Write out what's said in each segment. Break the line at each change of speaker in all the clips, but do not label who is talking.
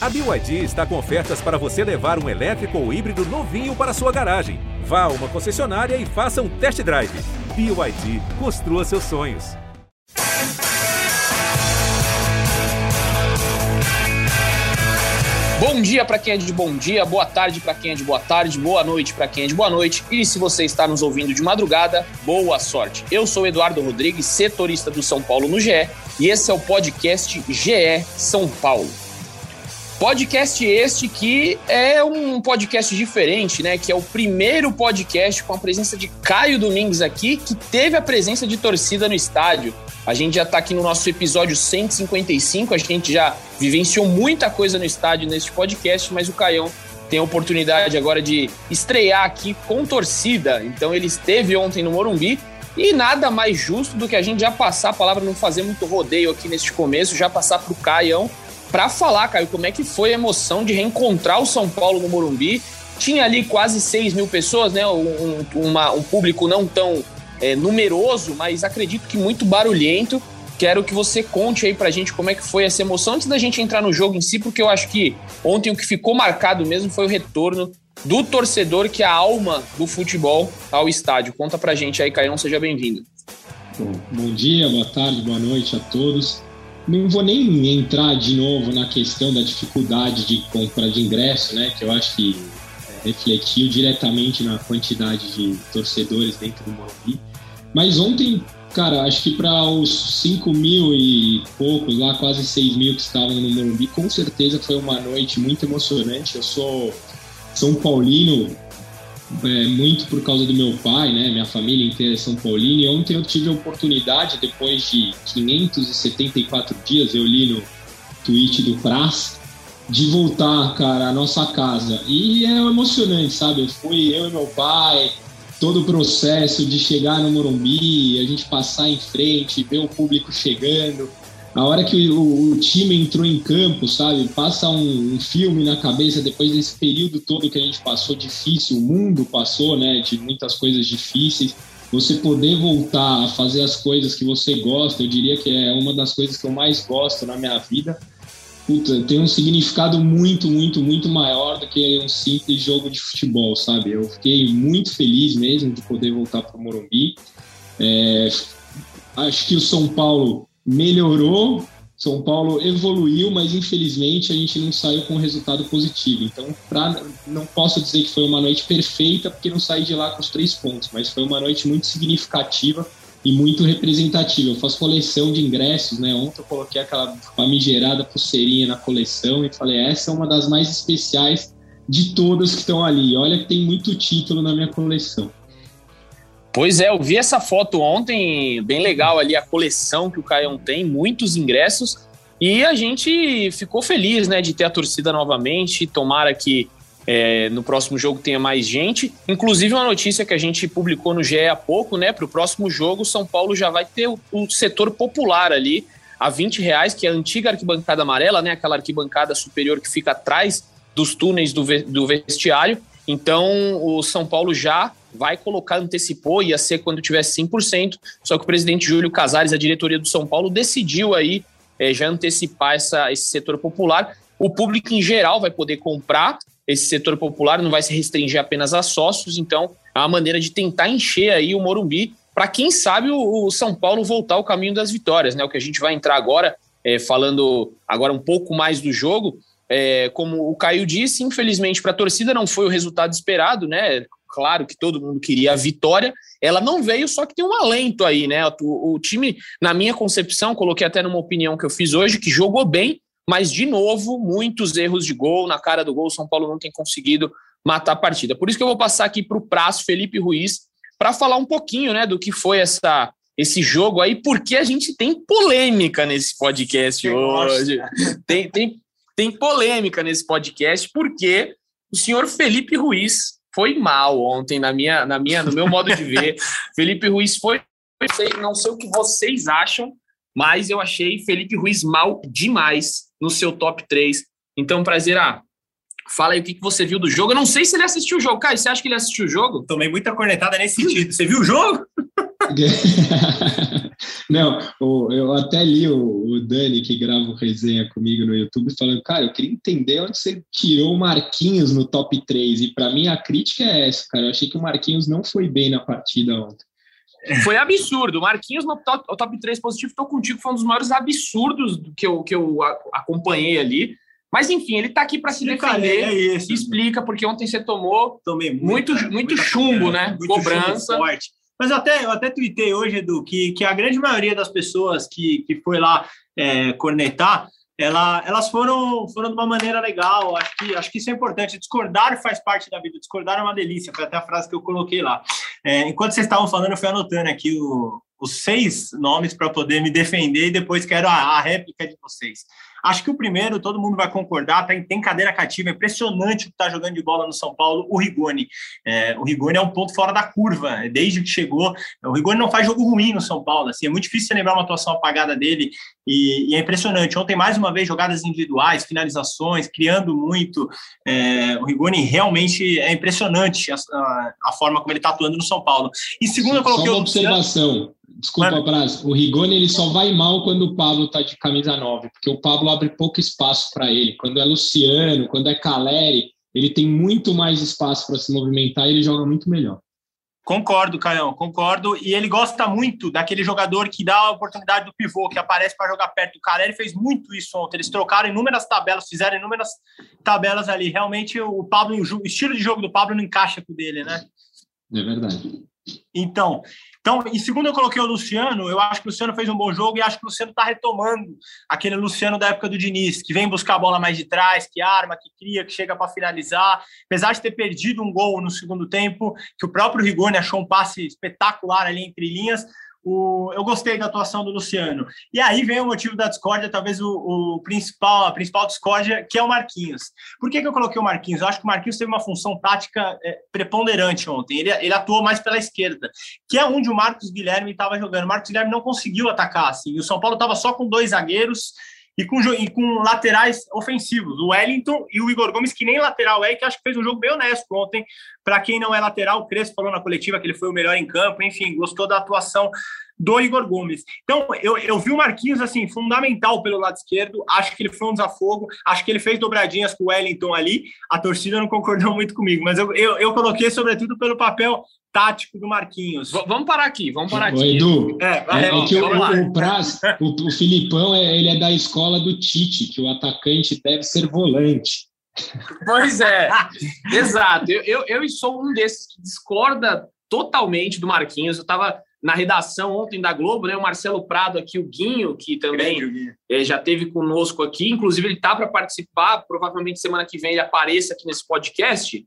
A BYD está com ofertas para você levar um elétrico ou híbrido novinho para sua garagem. Vá a uma concessionária e faça um test drive. BYD, construa seus sonhos.
Bom dia para quem é de bom dia, boa tarde para quem é de boa tarde, boa noite para quem é de boa noite. E se você está nos ouvindo de madrugada, boa sorte. Eu sou Eduardo Rodrigues, setorista do São Paulo no GE, e esse é o podcast GE São Paulo. Podcast este que é um podcast diferente, né? Que é o primeiro podcast com a presença de Caio Domingues aqui, que teve a presença de torcida no estádio. A gente já está aqui no nosso episódio 155, a gente já vivenciou muita coisa no estádio neste podcast, mas o Caião tem a oportunidade agora de estrear aqui com torcida. Então ele esteve ontem no Morumbi e nada mais justo do que a gente já passar a palavra, não fazer muito rodeio aqui neste começo, já passar para o Caião para falar, Caio, como é que foi a emoção de reencontrar o São Paulo no Morumbi. Tinha ali quase 6 mil pessoas, né? Um, uma, um público não tão é, numeroso, mas acredito que muito barulhento. Quero que você conte aí pra gente como é que foi essa emoção antes da gente entrar no jogo em si, porque eu acho que ontem o que ficou marcado mesmo foi o retorno do torcedor, que é a alma do futebol, ao estádio. Conta pra gente aí, Caio, seja bem-vindo.
Bom, bom dia, boa tarde, boa noite a todos. Não vou nem entrar de novo na questão da dificuldade de compra de ingresso, né? Que eu acho que é, refletiu diretamente na quantidade de torcedores dentro do Morumbi. Mas ontem, cara, acho que para os 5 mil e poucos, lá quase 6 mil que estavam no Morumbi, com certeza foi uma noite muito emocionante. Eu sou São Paulino, é, muito por causa do meu pai, né? Minha família inteira é São Paulino. E ontem eu tive a oportunidade, depois de 574 dias, eu li no tweet do Praz, de voltar, cara, à nossa casa. E é emocionante, sabe? Eu fui eu e meu pai, todo o processo de chegar no Morumbi, a gente passar em frente, ver o público chegando a hora que o, o, time entrou em campo, sabe? Passa um, um, filme na cabeça depois desse período todo que a gente passou difícil, o mundo passou, né? De muitas coisas difíceis. Você poder voltar a fazer as coisas que você gosta, eu diria que é uma das coisas que eu mais gosto na minha vida. Puta, tem um significado muito, muito, muito maior do que um simples jogo de futebol, sabe? Eu fiquei muito feliz mesmo de poder voltar para o Morumbi. É, acho que o São Paulo melhorou, São Paulo evoluiu, mas infelizmente a gente não saiu com um resultado positivo. Então, pra, não posso dizer que foi uma noite perfeita, porque não saí de lá com os três pontos, mas foi uma noite muito significativa e muito representativa. Eu faço coleção de ingressos, né? Ontem eu coloquei aquela famigerada pulseirinha na coleção e falei: essa é uma das mais especiais de todas que estão ali. Olha que tem muito título na minha coleção.
Pois é, eu vi essa foto ontem, bem legal ali a coleção que o Caião tem, muitos ingressos, e a gente ficou feliz, né, de ter a torcida novamente. Tomara que é, no próximo jogo tenha mais gente. Inclusive, uma notícia que a gente publicou no GE há pouco, né? Para o próximo jogo, São Paulo já vai ter o, o, setor popular ali a 20 reais, que é a antiga arquibancada amarela, né? Aquela arquibancada superior que fica atrás dos túneis do, do vestiário. Então, o São Paulo já vai colocar, antecipou, ia ser quando tivesse 100%, só que o presidente Júlio Casares, a diretoria do São Paulo, decidiu aí é, já antecipar essa, esse setor popular. O público em geral vai poder comprar esse setor popular, não vai se restringir apenas a sócios, então é uma maneira de tentar encher aí o Morumbi para quem sabe o, o, São Paulo voltar ao caminho das vitórias, né? O que a gente vai entrar agora, é, falando agora um pouco mais do jogo, é, como o Caio disse, infelizmente para a torcida não foi o resultado esperado, né? Claro que todo mundo queria a vitória, ela não veio, só que tem um alento aí, né? O, o time, na minha concepção, coloquei até numa opinião que eu fiz hoje, que jogou bem, mas de novo, muitos erros de gol na cara do gol. O São Paulo não tem conseguido matar a partida. Por isso que eu vou passar aqui para o prazo Felipe Ruiz para falar um pouquinho, né, do que foi essa esse jogo aí, porque a gente tem polêmica nesse podcast hoje. Tem, tem, tem polêmica nesse podcast, porque o senhor Felipe Ruiz foi mal ontem, na minha, na minha, no meu modo de ver. Felipe Ruiz foi, não sei o que vocês acham, mas eu achei Felipe Ruiz mal demais no seu top 3. Então, prazer, ah, fala aí o que, que você viu do jogo. Eu não sei se ele assistiu o jogo. Caio, você acha que ele assistiu o jogo?
Tomei muita cornetada nesse sentido. Você viu o jogo?
Não, eu até li o, Dani, que grava o resenha comigo no YouTube, falando, cara, eu queria entender onde você tirou o Marquinhos no top 3. E para mim a crítica é essa, cara. Eu achei que o Marquinhos não foi bem na partida ontem.
Foi absurdo. O Marquinhos no top, top 3 positivo, estou contigo, foi um dos maiores absurdos que eu, que eu acompanhei ali. Mas enfim, ele está aqui para se defender. É isso. Explica, porque ontem você tomou Tomei muita, muito, muito chumbo, né? Muito Cobrança. Chumbo forte.
Mas eu até, eu até tuitei hoje, Edu, que, que a grande maioria das pessoas que, que foi lá é, cornetar, ela, elas foram, foram de uma maneira legal. Acho que, acho que isso é importante. Discordar faz parte da vida. Discordar é uma delícia. Foi até a frase que eu coloquei lá. É, enquanto vocês estavam falando, eu fui anotando aqui o, os seis nomes para poder me defender e depois quero a, a réplica de vocês. Acho que o primeiro, todo mundo vai concordar, tá, tem cadeira cativa, é impressionante o que está jogando de bola no São Paulo, o Rigoni. É, o Rigoni é um ponto fora da curva, desde que chegou. O Rigoni não faz jogo ruim no São Paulo, assim, é muito difícil lembrar uma atuação apagada dele, e, e é impressionante. Ontem, mais uma vez, jogadas individuais, finalizações, criando muito. É, o Rigoni realmente é impressionante a, a, a forma como ele está atuando no São Paulo. E segundo, eu coloquei.
Só uma observação. Desculpa, Mano. Braz. O Rigoni ele só vai mal quando o Pablo tá de camisa 9, porque o Pablo abre pouco espaço para ele. Quando é Luciano, quando é Caleri, ele tem muito mais espaço para se movimentar e ele joga muito melhor.
Concordo, Caião, concordo. E ele gosta muito daquele jogador que dá a oportunidade do pivô, que aparece para jogar perto. O Caleri fez muito isso ontem. Eles trocaram inúmeras tabelas, fizeram inúmeras tabelas ali. Realmente, o Pablo, o estilo de jogo do Pablo não encaixa com o dele, né?
É verdade.
Então, então, em segundo eu coloquei o Luciano, eu acho que o Luciano fez um bom jogo e acho que o Luciano está retomando aquele Luciano da época do Diniz, que vem buscar a bola mais de trás, que arma, que cria, que chega para finalizar. Apesar de ter perdido um gol no segundo tempo, que o próprio Rigoni achou um passe espetacular ali entre linhas, o, eu gostei da atuação do Luciano. E aí vem o motivo da discórdia, talvez o, o principal, a principal discórdia, que é o Marquinhos. Por que, que eu coloquei o Marquinhos? Eu acho que o Marquinhos teve uma função tática é, preponderante ontem. Ele, ele atuou mais pela esquerda, que é onde o Marcos Guilherme estava jogando. O Marcos Guilherme não conseguiu atacar. Assim. O São Paulo estava só com dois zagueiros e com, e com laterais ofensivos, o Wellington e o Igor Gomes, que nem lateral é, que acho que fez um jogo bem honesto ontem. Para quem não é lateral, o Crespo falou na coletiva que ele foi o melhor em campo, enfim, gostou da atuação do Igor Gomes. Então, eu, eu vi o Marquinhos, assim, fundamental pelo lado esquerdo, acho que ele foi um desafogo, acho que ele fez dobradinhas com o Wellington ali, a torcida não concordou muito comigo, mas eu, eu, eu coloquei sobretudo pelo papel tático do Marquinhos.
V vamos parar aqui, vamos parar aqui.
Edu, é, é, é que o, o, Praz, o, o Filipão, é, ele é da escola do Tite, que o atacante deve ser volante.
Pois é, exato. Eu, eu, eu sou um desses que discorda totalmente do Marquinhos. Eu estava na redação ontem da Globo, né? O Marcelo Prado aqui, o Guinho, que também é, já teve conosco aqui, inclusive ele tá para participar, provavelmente semana que vem ele apareça aqui nesse podcast.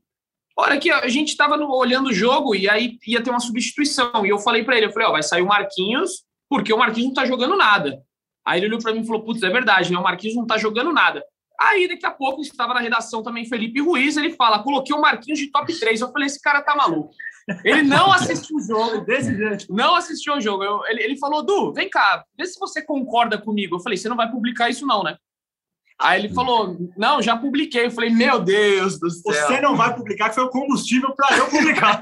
Olha que a gente estava olhando o jogo e aí ia ter uma substituição e eu falei para ele, eu falei, ó, vai sair o Marquinhos porque o Marquinhos não tá jogando nada. Aí ele olhou para mim e falou, putz, é verdade, né? O Marquinhos não tá jogando nada. Aí, daqui a pouco, estava na redação também Felipe Ruiz, ele fala, coloquei o Marquinhos de top 3. Eu falei, esse cara tá maluco. Ele não assistiu o jogo, desse jeito. Não assistiu o jogo. Eu, ele, ele falou, Du, vem cá, vê se você concorda comigo. Eu falei, você não vai publicar isso não, né? Aí ele falou, não, já publiquei. Eu falei, meu Deus do céu.
Você não vai publicar, que foi o combustível para eu publicar.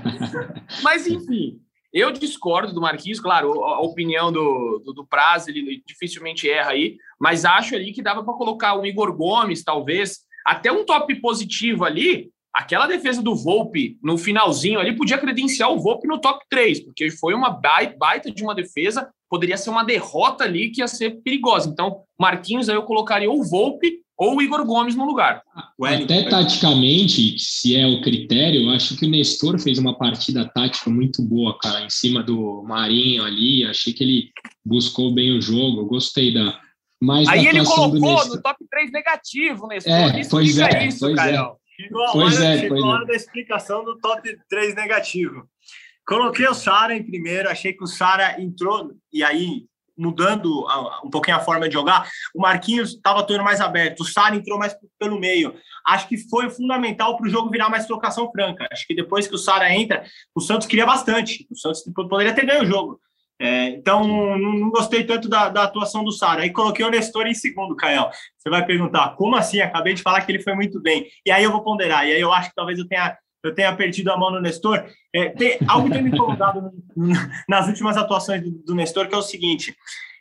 Mas, enfim, eu discordo do Marquinhos, claro, a opinião do, do, do ele dificilmente erra aí, mas acho ali que dava para colocar o Igor Gomes, talvez, até um top positivo ali, aquela defesa do Volpe no finalzinho ali podia credenciar o Volpe no top 3, porque foi uma baita de uma defesa, poderia ser uma derrota ali que ia ser perigosa. Então, Marquinhos aí eu colocaria o Volpe ou o Igor Gomes no lugar.
Até taticamente, se é o critério, eu acho que o Nestor fez uma partida tática muito boa, cara, em cima do Marinho ali. Achei que ele buscou bem o jogo. Eu gostei da.
Mais Aí ele colocou no top 3 negativo, Nestor.
É, isso pois é, isso, pois é.
Chegou a pois hora, é, chegou a hora é. da explicação do top 3 negativo. Coloquei o Sara em primeiro, achei que o Sara entrou, e aí, mudando um pouquinho a forma de jogar, o Marquinhos estava atuando mais aberto, o Sara entrou mais pelo meio. Acho que foi fundamental para o jogo virar mais trocação franca. Acho que depois que o Sara entra, o Santos queria bastante. O Santos poderia ter ganho o jogo. É, então, não, não, gostei tanto da, da atuação do Sara. Aí coloquei o Nestor em segundo, Caio. Você vai perguntar, como assim? Acabei de falar que ele foi muito bem. E aí eu vou ponderar. E aí eu acho que talvez eu tenha eu tenha perdido a mão no Nestor. É, tem, algo tem me incomodado nas últimas atuações do, do Nestor, que é o seguinte: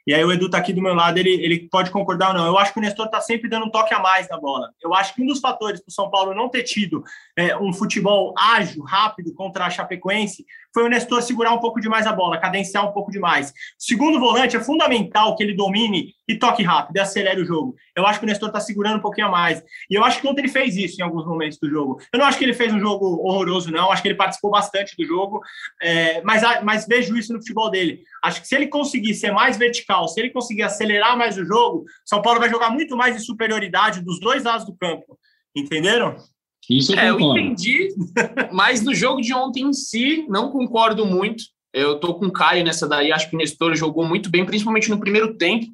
e aí o Edu tá aqui do meu lado, ele, ele pode concordar ou não. Eu acho que o Nestor tá sempre dando um toque a mais na bola. Eu acho que um dos fatores para o São Paulo não ter tido é, um futebol ágil, rápido contra a Chapecoense foi o Nestor segurar um pouco demais a bola, cadenciar um pouco demais. Segundo volante é fundamental que ele domine e toque rápido e acelere o jogo. Eu acho que o Nestor está segurando um pouquinho a mais. E eu acho que ontem ele fez isso em alguns momentos do jogo. Eu não acho que ele fez um jogo horroroso, não. Acho que ele participou bastante do jogo, é, mas, mas vejo isso no futebol dele. Acho que se ele conseguir ser mais vertical, se ele conseguir acelerar mais o jogo, São Paulo vai jogar muito mais em superioridade dos dois lados do campo. Entenderam?
Isso eu, é, eu entendi, mas no jogo de ontem em si, não concordo muito. Eu tô com o Caio nessa daí, acho que o Nestor jogou muito bem, principalmente no primeiro tempo.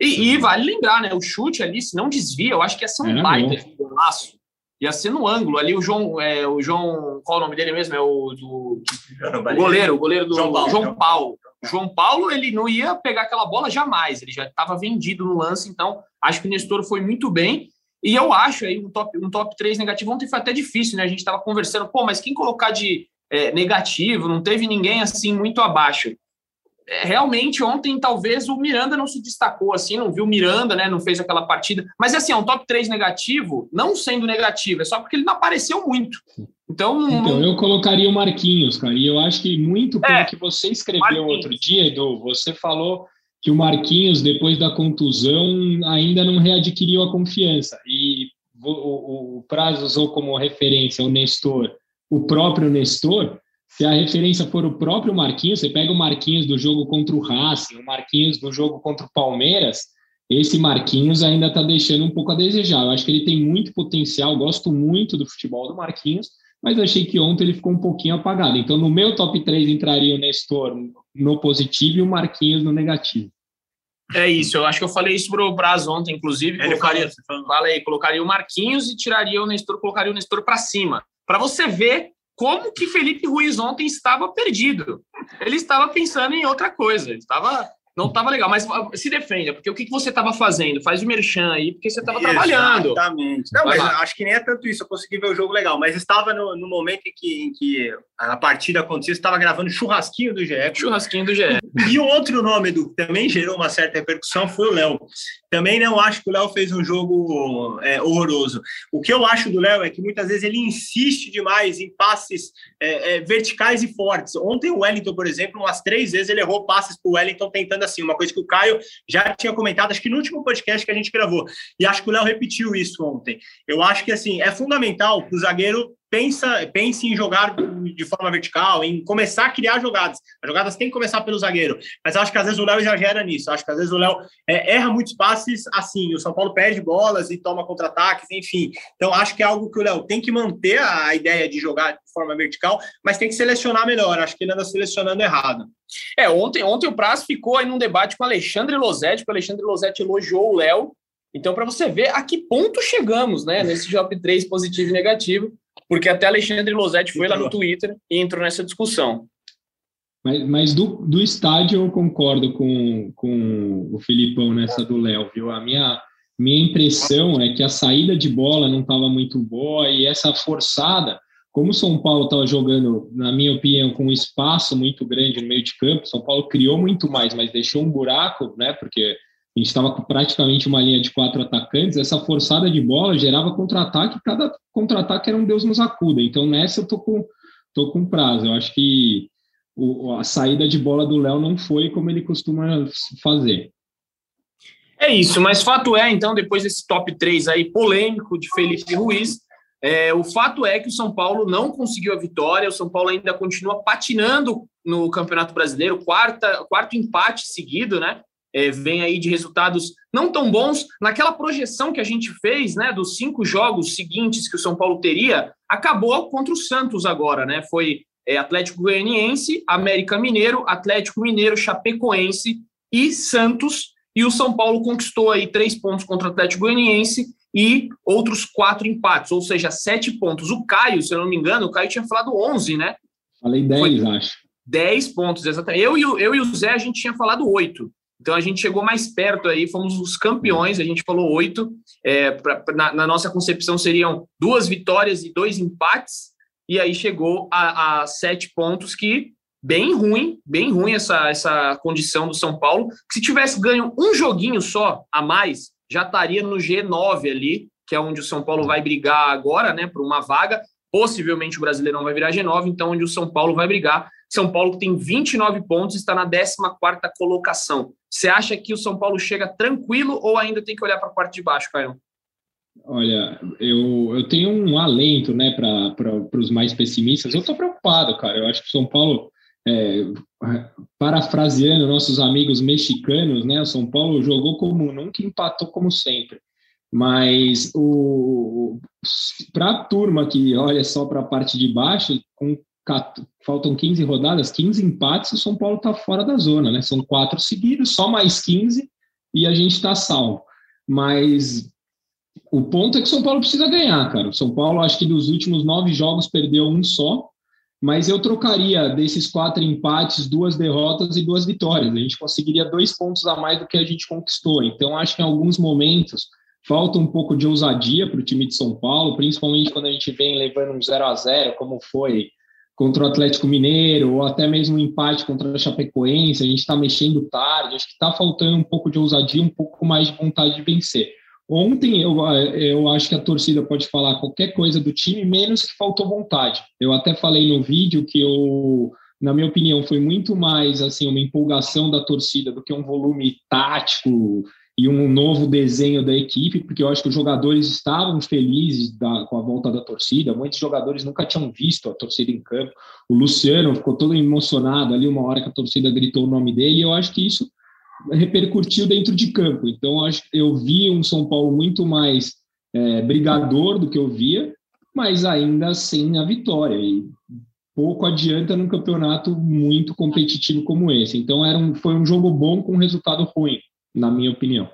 E, e vale lembrar, né? O chute ali, se não desvia, eu acho que ia ser um é, baita de laço. Ia ser no ângulo ali. O João, é, o João, qual é o nome dele mesmo? É o do o goleiro, o goleiro do João Paulo. João Paulo. João Paulo, ele não ia pegar aquela bola jamais, ele já estava vendido no lance, então acho que o Nestor foi muito bem. E eu acho aí um top, um top 3 negativo. Ontem foi até difícil, né? A gente estava conversando, pô, mas quem colocar de é, negativo? Não teve ninguém assim muito abaixo. É, realmente, ontem talvez o Miranda não se destacou assim, não viu o Miranda, né? Não fez aquela partida. Mas assim, é um top 3 negativo, não sendo negativo, é só porque ele não apareceu muito. Então,
então
não...
eu colocaria o Marquinhos, cara. E eu acho que muito pelo é, que você escreveu Marquinhos. outro dia, Edu, você falou que o Marquinhos, depois da contusão, ainda não readquiriu a confiança. E o, o Prazo usou como referência o Nestor, o próprio Nestor. Se a referência for o próprio Marquinhos, você pega o Marquinhos do jogo contra o Racing, o Marquinhos do jogo contra o Palmeiras, esse Marquinhos ainda está deixando um pouco a desejar. Eu acho que ele tem muito potencial, gosto muito do futebol do Marquinhos, mas achei que ontem ele ficou um pouquinho apagado. Então, no meu top 3 entraria o Nestor no positivo e o Marquinhos no negativo.
É isso, eu acho que eu falei isso pro Braz ontem, inclusive. Ele colocaria, falou, falei, colocaria o Marquinhos e tiraria o Nestor, colocaria o Nestor para cima. Para você ver como que Felipe Ruiz ontem estava perdido. Ele estava pensando em outra coisa, ele estava não estava legal, mas se defenda, porque o que, que você estava fazendo? Faz o merchan aí, porque você estava trabalhando.
Exatamente. Não, Vai mas lá. acho que nem é tanto isso, eu consegui ver o jogo legal, mas estava no, no momento em que, em que a partida acontecia, estava gravando churrasquinho do GE.
Churrasquinho do GE.
E o outro nome do que também gerou uma certa repercussão foi o Léo. Também não acho que o Léo fez um jogo é, horroroso. O que eu acho do Léo é que muitas vezes ele insiste demais em passes é, é, verticais e fortes. Ontem o Wellington, por exemplo, umas três vezes ele errou passes para o Wellington tentando assim, uma coisa que o Caio já tinha comentado, acho que no último podcast que a gente gravou. E acho que o Léo repetiu isso ontem. Eu acho que assim é fundamental para o zagueiro pensa, pense em jogar de forma vertical, em começar a criar jogadas. As jogadas têm que começar pelo zagueiro. Mas acho que às vezes o Léo exagera nisso. Acho que às vezes o Léo é, erra muitos passes assim. O São Paulo perde bolas e toma contra-ataques, enfim. Então acho que é algo que o Léo tem que manter a ideia de jogar de forma vertical, mas tem que selecionar melhor. Acho que ele anda selecionando errado.
É, ontem, ontem o Praz ficou aí num debate com o Alexandre Losetti, porque o Alexandre Losetti elogiou o Léo. Então, para você ver a que ponto chegamos, né, nesse top 3 positivo e negativo, porque até Alexandre Losetti foi lá no Twitter e entrou nessa discussão.
Mas, mas do, do estádio eu concordo com, com o Filipão nessa do Léo, viu? A minha, minha impressão é que a saída de bola não estava muito boa e essa forçada, como o São Paulo estava jogando, na minha opinião, com um espaço muito grande no meio de campo, São Paulo criou muito mais, mas deixou um buraco, né? Porque gente estava com praticamente uma linha de quatro atacantes, essa forçada de bola gerava contra-ataque, cada contra-ataque era um Deus nos acuda. Então nessa eu tô com, tô com prazo. Eu acho que o, a saída de bola do Léo não foi como ele costuma fazer.
É isso, mas fato é, então, depois desse top 3 aí polêmico de Felipe Ruiz, é, o fato é que o São Paulo não conseguiu a vitória, o São Paulo ainda continua patinando no Campeonato Brasileiro, quarta, quarto empate seguido, né? É, vem aí de resultados não tão bons. Naquela projeção que a gente fez, né, dos cinco jogos seguintes que o São Paulo teria, acabou contra o Santos agora, né? Foi é, Atlético Goianiense, América Mineiro, Atlético Mineiro, Chapecoense e Santos. E o São Paulo conquistou aí três pontos contra o Atlético Goianiense e outros quatro empates, ou seja, sete pontos. O Caio, se eu não me engano, o Caio tinha falado 11, né?
Falei 10, Foi acho.
10 pontos, exatamente. Eu e, o, eu e o Zé, a gente tinha falado oito. Então a gente chegou mais perto aí, fomos os campeões, a gente falou oito. É, pra, na, na, nossa concepção seriam duas vitórias e dois empates. e aí chegou a, a sete pontos que bem ruim, bem ruim essa, essa condição do São Paulo. Que se tivesse ganho um joguinho só a mais, já estaria no G9 ali, que é onde o São Paulo vai brigar agora, né, por uma vaga. Possivelmente o Brasileirão vai virar G9, então onde o São Paulo vai brigar. São Paulo tem 29 pontos está na 14ª colocação. Você acha que o São Paulo chega tranquilo ou ainda tem que olhar para a parte de baixo, Caio?
Olha, eu, eu tenho um alento, né, para os mais pessimistas. Eu estou preocupado, cara. Eu acho que o São Paulo é, parafraseando nossos amigos mexicanos, né? O São Paulo jogou como nunca, empatou como sempre. Mas para a turma que olha só para a parte de baixo, com, faltam 15 rodadas, 15 empates, o São Paulo está fora da zona, né? São quatro seguidos, só mais 15 e a gente está salvo. Mas o ponto é que o São Paulo precisa ganhar, cara. O São Paulo, acho que dos últimos nove jogos, perdeu um só mas eu trocaria desses quatro empates, duas derrotas e duas vitórias. A gente conseguiria dois pontos a mais do que a gente conquistou. Então, acho que em alguns momentos falta um pouco de ousadia para o time de São Paulo, principalmente quando a gente vem levando um 0 a 0 como foi contra o Atlético Mineiro, ou até mesmo um empate contra a Chapecoense. A gente está mexendo tarde, acho que está faltando um pouco de ousadia, um pouco mais de vontade de vencer. Ontem eu, eu acho que a torcida pode falar qualquer coisa do time, menos que faltou vontade. Eu até falei no vídeo que eu, na minha opinião, foi muito mais assim uma empolgação da torcida do que um volume tático e um novo desenho da equipe, porque eu acho que os jogadores estavam felizes da, com a volta da torcida. Muitos jogadores nunca tinham visto a torcida em campo. O Luciano ficou todo emocionado ali uma hora que a torcida gritou o nome dele. E eu acho que isso repercutiu dentro de campo. Então, acho eu vi um São Paulo muito mais é, brigador do que eu via, mas ainda sem a vitória. E pouco adianta num campeonato muito competitivo como esse. Então, era um, foi um jogo bom com resultado ruim, na minha opinião.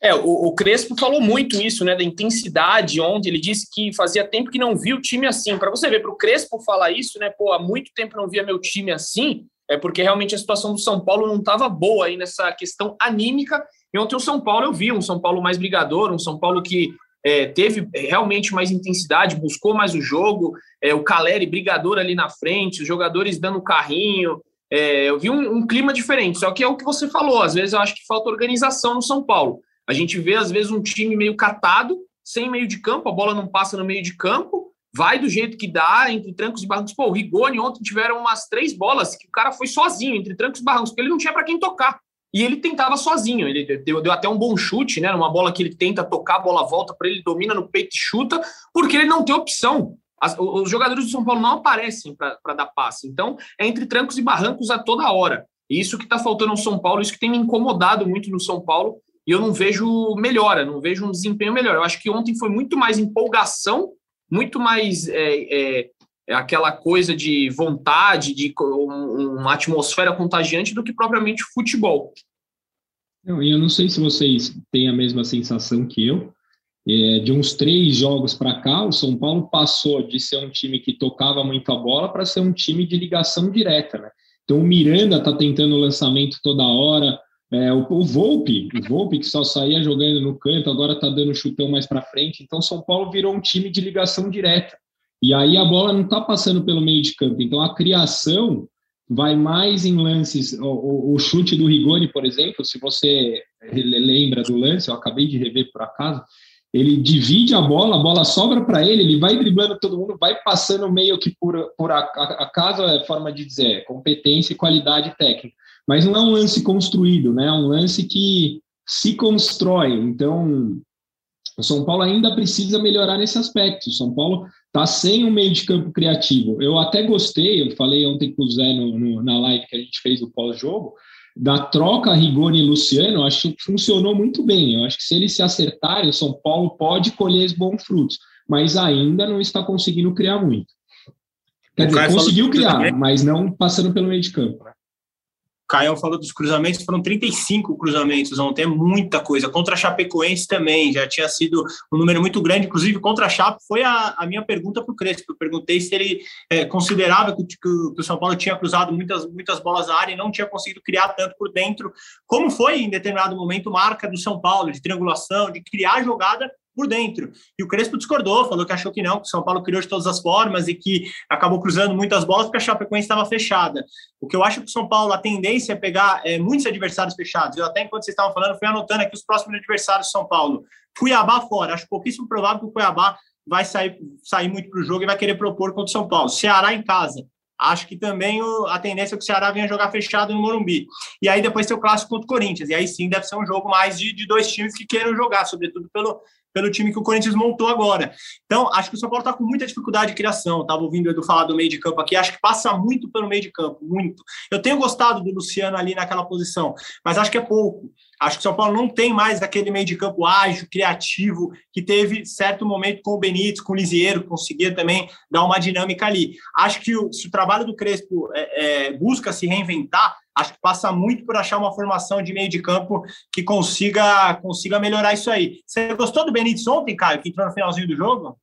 É, o, o, Crespo falou muito isso, né, da intensidade ontem. Ele disse que fazia tempo que não via o time assim. Para você ver, para o Crespo falar isso, né, pô, há muito tempo não via meu time assim é porque realmente a situação do São Paulo não estava boa aí nessa questão anímica. E ontem o São Paulo eu vi um São Paulo mais brigador, um São Paulo que é, teve realmente mais intensidade, buscou mais o jogo, é, o Caleri brigador ali na frente, os jogadores dando carrinho. É, eu vi um, um, clima diferente, só que é o que você falou, às vezes eu acho que falta organização no São Paulo. A gente vê, às vezes, um time meio catado, sem meio de campo, a bola não passa no meio de campo, vai do jeito que dá, entre trancos e barrancos. Pô, o Rigoni ontem tiveram umas três bolas que o cara foi sozinho, entre trancos e barrancos, porque ele não tinha para quem tocar. E ele tentava sozinho, ele deu, deu, até um bom chute, né? Uma bola que ele tenta tocar, a bola volta para ele, domina no peito e chuta, porque ele não tem opção. As, os jogadores do São Paulo não aparecem para dar passe. Então, é entre trancos e barrancos a toda hora. E isso que está faltando no São Paulo, isso que tem me incomodado muito no São Paulo, e eu não vejo melhora, não vejo um desempenho melhor. Eu acho que ontem foi muito mais empolgação muito mais é, é, é aquela coisa de vontade, de uma atmosfera contagiante do que propriamente futebol.
Não, eu não sei se vocês têm a mesma sensação que eu. É, de uns três jogos para cá, o São Paulo passou de ser um time que tocava muito a bola para ser um time de ligação direta. Né? Então o Miranda está tentando o lançamento toda hora, é, o, o Volpe, o Volpe que só saía jogando no canto, agora está dando chutão mais para frente. Então, São Paulo virou um time de ligação direta. E aí a bola não está passando pelo meio de campo. Então, a criação vai mais em lances. O, o, o, chute do Rigoni, por exemplo, se você lembra do lance, eu acabei de rever por acaso. Ele divide a bola, a bola sobra para ele, ele vai driblando todo mundo, vai passando meio que por, por acaso, é forma de dizer, competência e qualidade técnica mas não é um lance construído, né? É um lance que se constrói. Então, o São Paulo ainda precisa melhorar nesse aspecto. O São Paulo está sem um meio de campo criativo. Eu até gostei, eu falei ontem com o Zé no, no, na live que a gente fez do pós-jogo, da troca Rigoni e Luciano, acho que funcionou muito bem. Eu acho que se eles se acertarem, o São Paulo pode colher os bons frutos, mas ainda não está conseguindo criar muito. Quer dizer, conseguiu criar, mas não passando pelo meio de campo. Né?
Caio falou dos cruzamentos, foram 35 cruzamentos ontem, é muita coisa. Contra a Chapecoense também, já tinha sido um número muito grande, inclusive contra a Chape, foi a, a minha pergunta para o Crespo. Eu perguntei se ele é, considerava que, que, o São Paulo tinha cruzado muitas, muitas bolas na área e não tinha conseguido criar tanto por dentro. Como foi, em determinado momento, marca do São Paulo, de triangulação, de criar jogada por dentro. E o Crespo discordou, falou que achou que não, que o São Paulo criou de todas as formas e que acabou cruzando muitas bolas porque a Chapecoense estava fechada. O que eu acho que o São Paulo, a tendência é pegar é, muitos adversários fechados. Eu até, enquanto vocês estavam falando, fui anotando aqui os próximos adversários do São Paulo. Cuiabá fora. Acho pouquíssimo provável que o Cuiabá vai sair, sair muito para o jogo e vai querer propor contra o São Paulo. Ceará em casa. Acho que também o, a tendência é que o Ceará venha jogar fechado no Morumbi. E aí depois tem o clássico contra o Corinthians. E aí sim deve ser um jogo mais de, de dois times que queiram jogar, sobretudo pelo, pelo time que o Corinthians montou agora. Então, acho que o São Paulo está com muita dificuldade de criação. Estava ouvindo o Edu falar do meio de campo aqui, acho que passa muito pelo meio de campo, muito. Eu tenho gostado do Luciano ali naquela posição, mas acho que é pouco. Acho que o São Paulo não tem mais aquele meio de campo ágil, criativo, que teve certo momento com o Benítez, com o Lisieiro, que conseguia também dar uma dinâmica ali. Acho que o, se o trabalho do Crespo é, é, busca se reinventar, acho que passa muito por achar uma formação de meio de campo que consiga, consiga melhorar isso aí. Você gostou do Benítez ontem, Caio, que entrou no finalzinho do jogo?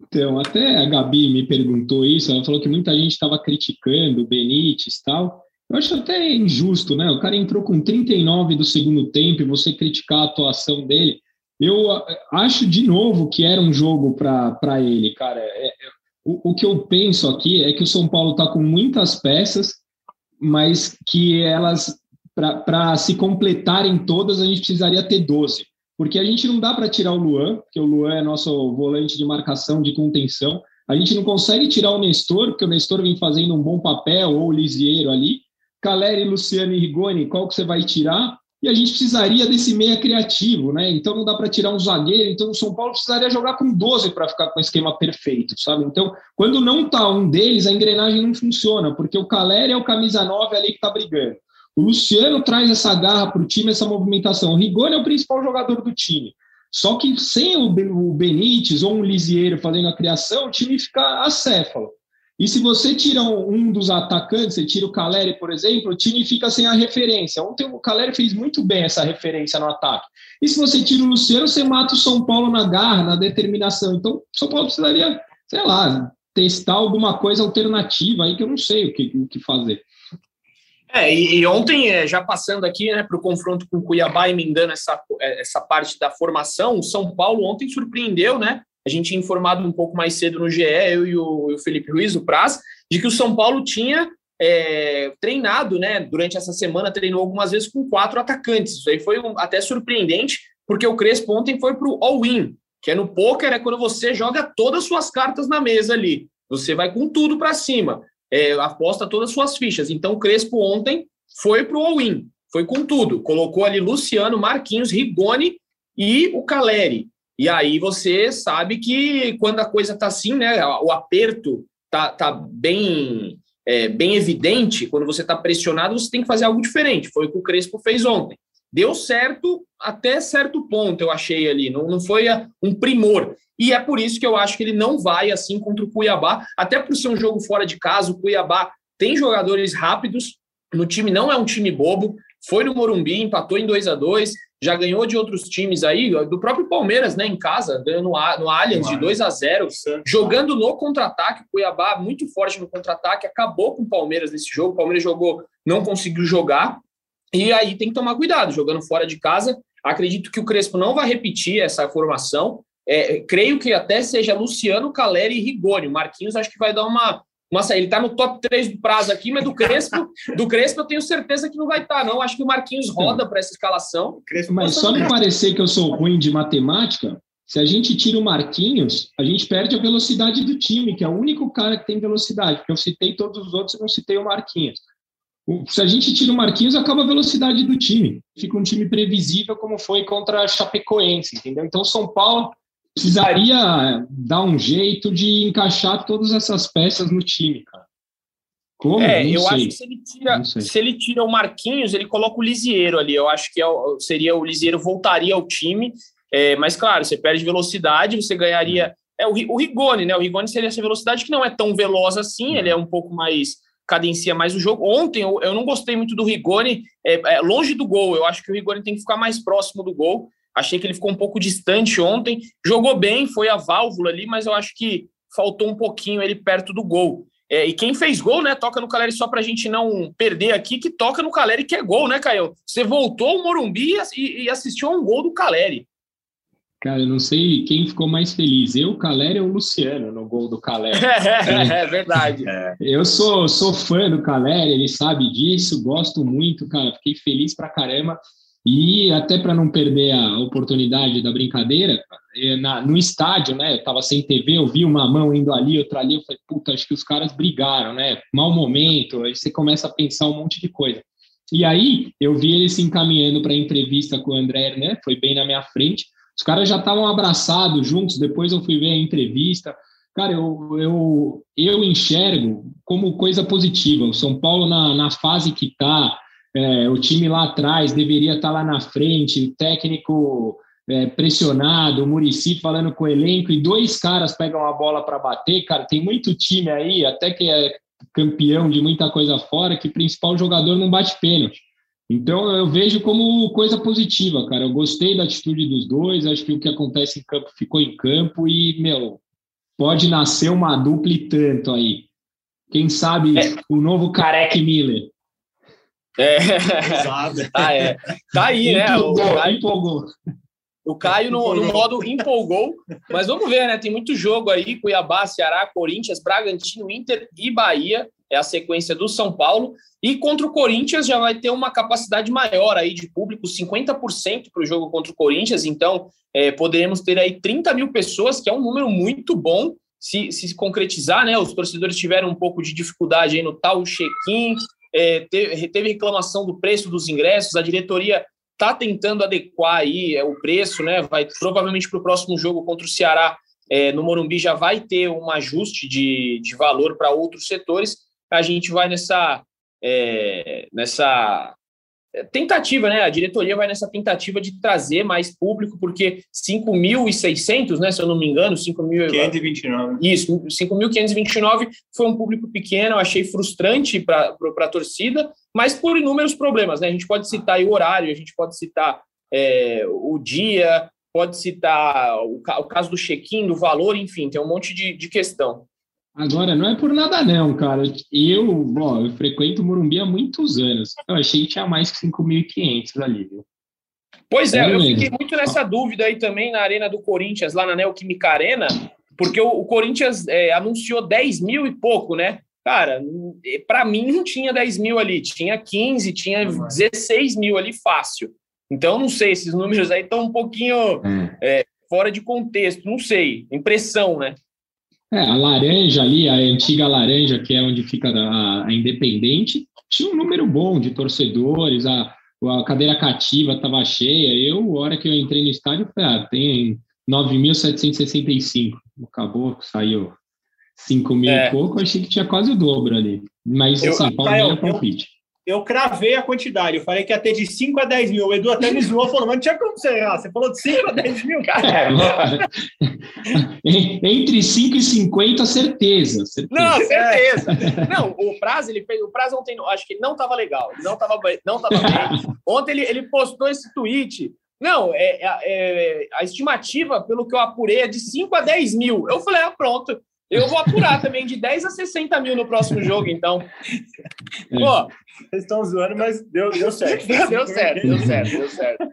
Então, até a Gabi me perguntou isso, ela falou que muita gente estava criticando o Benítez e tal. Eu acho até injusto, né? O cara entrou com 39 do segundo tempo e você criticar a atuação dele. Eu acho de novo que era um jogo para ele, cara. É, é, o, o, que eu penso aqui é que o São Paulo está com muitas peças, mas que elas, para se completarem todas, a gente precisaria ter 12. Porque a gente não dá para tirar o Luan, porque o Luan é nosso volante de marcação, de contenção. A gente não consegue tirar o Nestor, porque o Nestor vem fazendo um bom papel, ou o Lisieiro ali. Caleri, Luciano e Rigoni, qual que você vai tirar? E a gente precisaria desse meia criativo, né? Então não dá para tirar um zagueiro, então o São Paulo precisaria jogar com 12 para ficar com o esquema perfeito, sabe? Então, quando não tá um deles, a engrenagem não funciona, porque o Caleri é o camisa 9 ali que tá brigando. O Luciano traz essa garra para o time, essa movimentação. O Rigoni é o principal jogador do time. Só que sem o Benítez ou um Lisieiro fazendo a criação, o time fica acéfalo. E se você tira um, dos atacantes, você tira o Caleri, por exemplo, o time fica sem a referência. Ontem o Caleri fez muito bem essa referência no ataque. E se você tira o Luciano, você mata o São Paulo na garra, na determinação. Então, o São Paulo precisaria, sei lá, testar alguma coisa alternativa aí que eu não sei o que, o que fazer.
É, e, e ontem, é, já passando aqui né, para o confronto com o Cuiabá, emendando essa, essa parte da formação, o São Paulo ontem surpreendeu, né? A gente tinha informado um pouco mais cedo no GE, eu e o, o Felipe Ruiz, o Praz, de que o São Paulo tinha é, treinado, né? Durante essa semana, treinou algumas vezes com quatro atacantes. Isso aí foi um, até surpreendente, porque o Crespo ontem foi para o all-in, que é no poker, é quando você joga todas as suas cartas na mesa ali. Você vai com tudo para cima, é, aposta todas as suas fichas. Então, o Crespo ontem foi para o all-in, foi com tudo. Colocou ali Luciano, Marquinhos, Rigoni e o Caleri. E aí você sabe que quando a coisa está assim, né, o aperto tá, tá bem, é, bem evidente, quando você está pressionado, você tem que fazer algo diferente. Foi o que o Crespo fez ontem. Deu certo até certo ponto, eu achei ali. Não, não foi um primor. E é por isso que eu acho que ele não vai assim contra o Cuiabá, até por ser um jogo fora de casa. O Cuiabá tem jogadores rápidos, no time não é um time bobo. Foi no Morumbi, empatou em 2 a 2 já ganhou de outros times aí, do próprio Palmeiras, né, em casa, ganhou no, no Allianz de 2 a 0 jogando no contra-ataque, o Cuiabá muito forte no contra-ataque, acabou com o Palmeiras nesse jogo, o Palmeiras jogou, não conseguiu jogar, e aí tem que tomar cuidado, jogando fora de casa, acredito que o Crespo não vai repetir essa formação, é, creio que até seja Luciano, Caleri e Rigoni, Marquinhos acho que vai dar uma, nossa, ele está no top 3 do prazo aqui, mas do Crespo, do Crespo eu tenho certeza que não vai estar, tá, não. Acho que o Marquinhos roda para essa escalação.
Mas só me parecer que eu sou ruim de matemática, se a gente tira o Marquinhos, a gente perde a velocidade do time, que é o único cara que tem velocidade, porque eu citei todos os outros e não citei o Marquinhos. Se a gente tira o Marquinhos, acaba a velocidade do time. Fica um time previsível, como foi contra a Chapecoense, entendeu? Então, São Paulo precisaria dar um jeito de encaixar todas essas peças no time, cara.
Como? É, Não eu sei. acho que se ele, tira, se ele tira o Marquinhos, ele coloca o Lisieiro ali. Eu acho que é, seria o Lisieiro voltaria ao time. É, mas, claro, você perde velocidade, você ganharia. É o, o Rigoni, né? O Rigoni seria essa velocidade que não é tão veloz assim, ele é um pouco mais. cadencia mais o jogo. Ontem eu, eu não gostei muito do Rigoni, é, é, longe do gol. Eu acho que o Rigoni tem que ficar mais próximo do gol. Achei que ele ficou um pouco distante ontem. Jogou bem, foi a válvula ali, mas eu acho que faltou um pouquinho ele perto do gol. É, e quem fez gol, né? Toca no Caleri só para a gente não perder aqui, que toca no Caleri que é gol, né, Caio? Você voltou ao Morumbi e, e assistiu a um gol do Caleri.
Cara, eu não sei quem ficou mais feliz, eu, Caleri ou o Luciano no gol do Caleri.
É, é verdade.
Eu sou, sou fã do Caleri, ele sabe disso, gosto muito, cara, fiquei feliz pra caramba. E até para não perder a oportunidade da brincadeira, é, na, no estádio, né? Eu tava sem TV, eu vi uma mão indo ali, outra ali, eu falei, puta, acho que os caras brigaram, né? Mau momento, aí você começa a pensar um monte de coisa. E aí eu vi ele se encaminhando para a entrevista com o André Hernan, foi bem na minha frente. Os caras já estavam abraçados juntos, depois eu fui ver a entrevista. Cara, eu, eu, eu enxergo como coisa positiva. O São Paulo, na, na fase que está, é, o time lá atrás deveria estar tá lá na frente, o técnico é, pressionado, o Murici falando com o elenco, e dois caras pegam a bola para bater. Cara, tem muito time aí, até que é campeão de muita coisa fora, que o principal jogador não bate pênalti. Então eu vejo como coisa positiva, cara. Eu gostei da atitude dos dois, acho que o que acontece em campo ficou em campo e, meu, pode nascer uma dupla e tanto aí. Quem sabe é. o novo Careque Miller.
É, ah, é. Tá aí, né?
Empolgou, o Caio, empolgou.
O Caio no, no, modo empolgou, mas vamos ver, né? Tem muito jogo aí: Cuiabá, Ceará, Corinthians, Bragantino, Inter e Bahia é a sequência do São Paulo. E contra o Corinthians já vai ter uma capacidade maior aí de público, 50% para o jogo contra o Corinthians. Então, é, poderemos ter aí 30 mil pessoas, que é um número muito bom se, se concretizar, né? Os torcedores tiveram um pouco de dificuldade aí no tal check-in, é, teve, teve reclamação do preço dos ingressos, a diretoria está tentando adequar aí é, o preço, né? Vai provavelmente para o próximo jogo contra o Ceará. É, no Morumbi já vai ter um ajuste de, de valor para outros setores, a gente vai nessa, é, nessa tentativa, né? A diretoria vai nessa tentativa de trazer mais público, porque 5.600, né? Se eu não me engano, 5.529. Isso, 5.529 foi um público pequeno, eu achei frustrante para a torcida, mas por inúmeros problemas, né? A gente pode citar o horário, a gente pode citar é, o dia, pode citar o, o caso do check-in, do valor, enfim, tem um monte de, de questão.
Agora, não é por nada não, cara. Eu, bom, eu frequento o Morumbi há muitos anos. Eu achei que tinha mais que 5.500 ali, viu?
Pois é, é eu fiquei muito nessa dúvida aí também na Arena do Corinthians, lá na Neoquímica Arena, porque o, o Corinthians é, anunciou 10 mil e pouco, né? Cara, para mim não tinha 10 mil ali, tinha 15, tinha 16 mil ali fácil. Então, não sei, esses números aí estão um pouquinho é. É, fora de contexto, não sei, impressão, né?
É, a laranja ali, a antiga laranja, que é onde fica a, a Independente, tinha um número bom de torcedores, a, a cadeira cativa estava cheia. Eu, a hora que eu entrei no estádio, falei, ah, tem 9.765. Acabou, saiu 5 mil é. e pouco, achei que tinha quase o dobro ali. Mas, eu, assim, Palmeiras é palpite
eu cravei a quantidade. Eu falei que ia ter de 5 a 10 mil. O Edu até me zoou, falou, mas não tinha como você errar. Você falou de 5 a 10 mil, cara.
É, entre 5 e 50, certeza. certeza.
Não, certeza. É. Não, o Prazo, ele fez. O Prazo ontem, acho que não estava legal. Não estava não tava bem. Ontem ele, ele postou esse tweet. Não, é, é, é, a estimativa, pelo que eu apurei, é de 5 a 10 mil. Eu falei, ah, pronto. Eu vou apurar também de 10 a 60 mil no próximo jogo, então.
Pô, vocês estão zoando, mas deu, deu certo.
deu certo, deu certo, deu certo.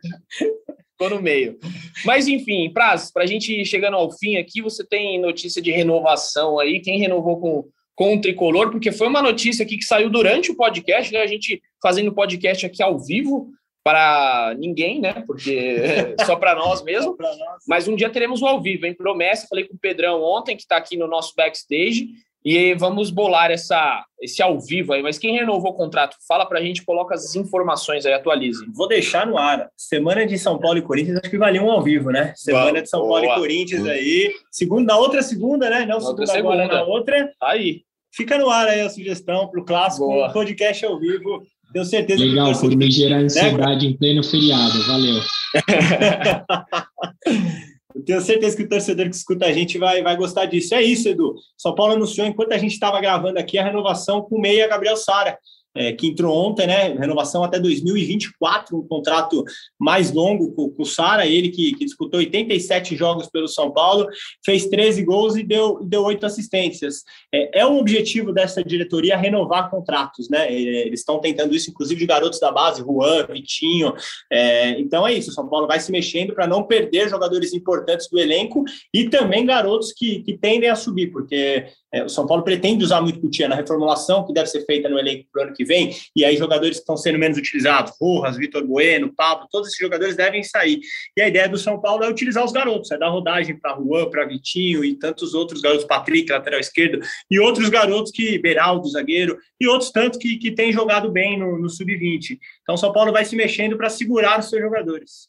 Ficou no meio. Mas, enfim, Praz, para a gente chegando ao fim aqui, você tem notícia de renovação aí. Quem renovou com, com o tricolor? Porque foi uma notícia aqui que saiu durante o podcast, né? A gente fazendo podcast aqui ao vivo para ninguém, né? Porque só para nós mesmo. nós. Mas um dia teremos o ao vivo, hein? Promessa. Falei com o Pedrão ontem, que está aqui no nosso backstage. E vamos bolar essa, esse ao vivo aí. Mas quem renovou o contrato? Fala para a gente, coloca as informações aí, atualize.
Vou deixar no ar. Semana de São Paulo e Corinthians, acho que valia um ao vivo, né? Semana de São Boa. Paulo e Corinthians aí. Segunda, na outra segunda, né? Não segunda, segunda agora, na outra.
Tá aí.
Fica no ar aí a sugestão para o clássico Boa. podcast ao vivo tenho certeza
Legal, por me gerar ansiedade né? em pleno feriado. Valeu.
Eu tenho certeza que o torcedor que escuta a gente vai, vai gostar disso. É isso, Edu. São Paulo anunciou, enquanto a gente estava gravando aqui, a renovação com o meia Gabriel Sara. É, que entrou ontem, né? Renovação até 2024, um contrato mais longo com, com o Sara, ele que, que, disputou 87 jogos pelo São Paulo, fez 13 gols e deu, deu 8 assistências. É, é um objetivo dessa diretoria renovar contratos, né? É, eles estão tentando isso, inclusive, de garotos da base, Juan, Vitinho. É, então é isso, o São Paulo vai se mexendo para não perder jogadores importantes do elenco e também garotos que, que tendem a subir, porque é, o São Paulo pretende usar muito Cutia na reformulação que deve ser feita no elenco para o ano que vem, e aí jogadores que estão sendo menos utilizados, Rojas, Vitor Bueno, Pablo, todos esses jogadores devem sair. E a ideia do São Paulo é utilizar os garotos, é dar rodagem para Juan, para Vitinho e tantos outros garotos, Patrick, lateral esquerdo, e outros garotos que, Beraldo, zagueiro, e outros tantos que, que têm jogado bem no, no Sub-20. Então o São Paulo vai se mexendo para segurar os seus jogadores.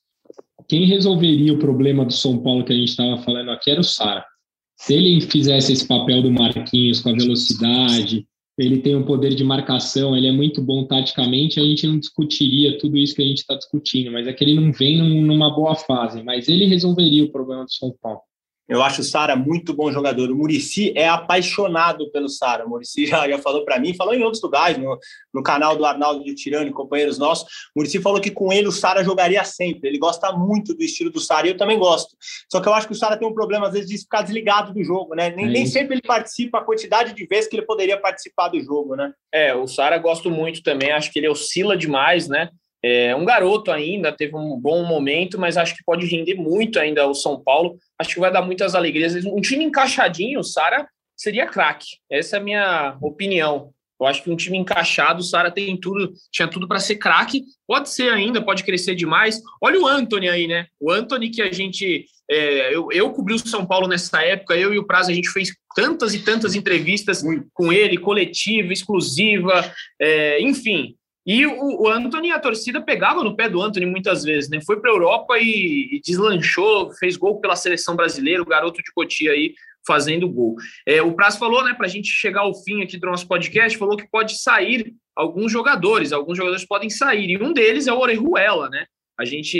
Quem resolveria o problema do São Paulo que a gente estava falando aqui era o Sara se ele fizesse esse papel do Marquinhos com a velocidade, ele tem um poder de marcação, ele é muito bom taticamente, a gente não discutiria tudo isso que a gente está discutindo, mas é que ele não vem numa boa fase, mas ele resolveria o problema do São Paulo.
Eu acho o Sara muito bom jogador. O Murici é apaixonado pelo Sara. O Murici já, já falou para mim, falou em outros lugares, no, no canal do Arnaldo de Tirano, companheiros nossos. O Murici falou que com ele o Sara jogaria sempre. Ele gosta muito do estilo do Sara e eu também gosto. Só que eu acho que o Sara tem um problema, às vezes, de ficar desligado do jogo, né? Nem, é nem sempre ele participa a quantidade de vezes que ele poderia participar do jogo, né?
É, o Sara gosto muito também. Acho que ele oscila demais, né? É um garoto ainda, teve um bom momento, mas acho que pode render muito ainda o São Paulo. Acho que vai dar muitas alegrias. Um time encaixadinho, o Sara seria craque. Essa é a minha opinião. Eu acho que um time encaixado, o Sara tem tudo, tinha tudo para ser craque. Pode ser ainda, pode crescer demais. Olha o Anthony aí, né? O Anthony que a gente. É, eu, eu cobri o São Paulo nessa época, eu e o Prazo, a gente fez tantas e tantas entrevistas com ele, coletiva, exclusiva, é, enfim. E o, o Anthony, a torcida pegava no pé do Anthony muitas vezes, né? Foi para a Europa e, e, deslanchou, fez gol pela seleção brasileira, o garoto de Cotia aí fazendo gol. É, o Praz falou, né, para a gente chegar ao fim aqui do nosso podcast, falou que pode sair alguns jogadores, alguns jogadores podem sair, e um deles é o Orejuela, né? A gente,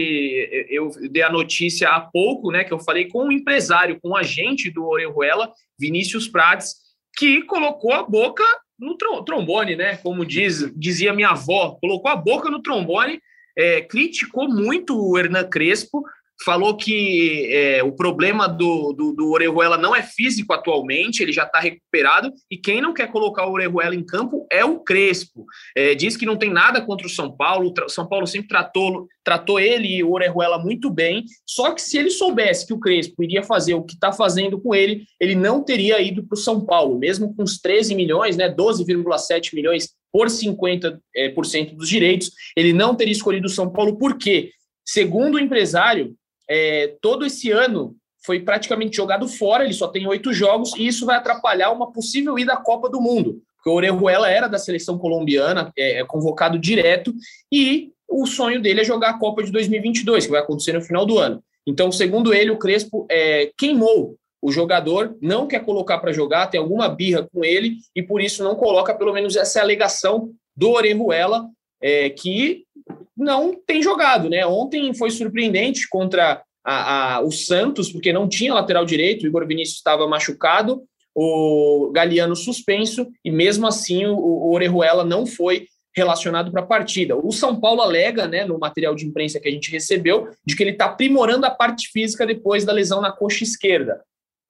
eu dei a notícia há pouco, né, que eu falei com o um empresário, com o um agente do Orejuela, Vinícius Prades, que colocou a boca no trombone, né? Como diz, dizia minha avó, colocou a boca no trombone, é, criticou muito o Hernan Crespo, falou que é, o problema do, do, do, Orejuela não é físico atualmente, ele já está recuperado, e quem não quer colocar o Orejuela em campo é o Crespo. É, diz que não tem nada contra o São Paulo, o São Paulo sempre tratou, tratou ele e o Orejuela muito bem, só que se ele soubesse que o Crespo iria fazer o que está fazendo com ele, ele não teria ido para o São Paulo, mesmo com os 13 milhões, né, 12,7 milhões por 50% é, por cento dos direitos, ele não teria escolhido o São Paulo, por quê? Segundo o empresário, é, todo esse ano foi praticamente jogado fora, ele só tem oito jogos, e isso vai atrapalhar uma possível ida à Copa do Mundo, porque o Orejuela era da seleção colombiana, é, é, convocado direto, e o sonho dele é jogar a Copa de 2022, que vai acontecer no final do ano. Então, segundo ele, o Crespo é, queimou o jogador, não quer colocar para jogar, tem alguma birra com ele, e por isso não coloca, pelo menos essa é alegação do Orejuela, é, que não tem jogado, né? Ontem foi surpreendente contra a, a, o Santos, porque não tinha lateral direito, o Igor Vinícius estava machucado, o Galeano suspenso, e mesmo assim o, o Orejuela não foi relacionado para a partida. O São Paulo alega, né, no material de imprensa que a gente recebeu, de que ele está aprimorando a parte física depois da lesão na coxa esquerda.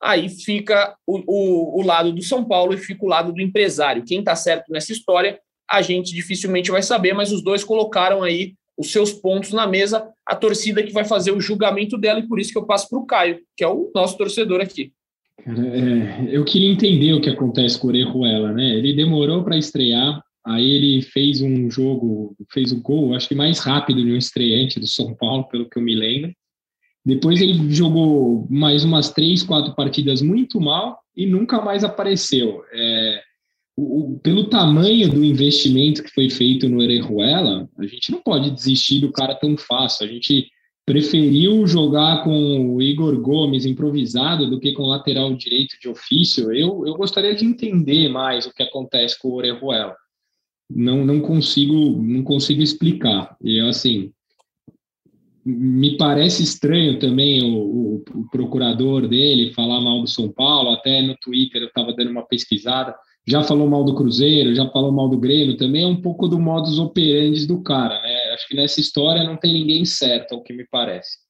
Aí fica o, o, o lado do São Paulo e fica o lado do empresário. Quem está certo nessa história a gente dificilmente vai saber, mas os dois colocaram aí os seus pontos na mesa, a torcida que vai fazer o julgamento dela, e por isso que eu passo para o Caio, que é o nosso torcedor aqui.
É, eu queria entender o que acontece com o Orejuela, né? Ele demorou para estrear, aí ele fez um jogo, fez o um gol, acho que mais rápido de um estreante do São Paulo, pelo que eu me lembro. Depois ele jogou mais umas três, quatro partidas muito mal e nunca mais apareceu. É, o, pelo tamanho do investimento que foi feito no Orejuela, a gente não pode desistir do cara tão fácil. A gente preferiu jogar com o Igor Gomes improvisado do que com o lateral direito de ofício. Eu, eu gostaria de entender mais o que acontece com o Orejuela. Não, não consigo não consigo explicar. E assim, me parece estranho também o, o, o procurador dele falar mal do São Paulo. Até no Twitter eu estava dando uma pesquisada já falou mal do Cruzeiro, já falou mal do Grêmio, também é um pouco do modus operandi do cara, né? Acho que nessa história não tem ninguém certo, é o que me parece.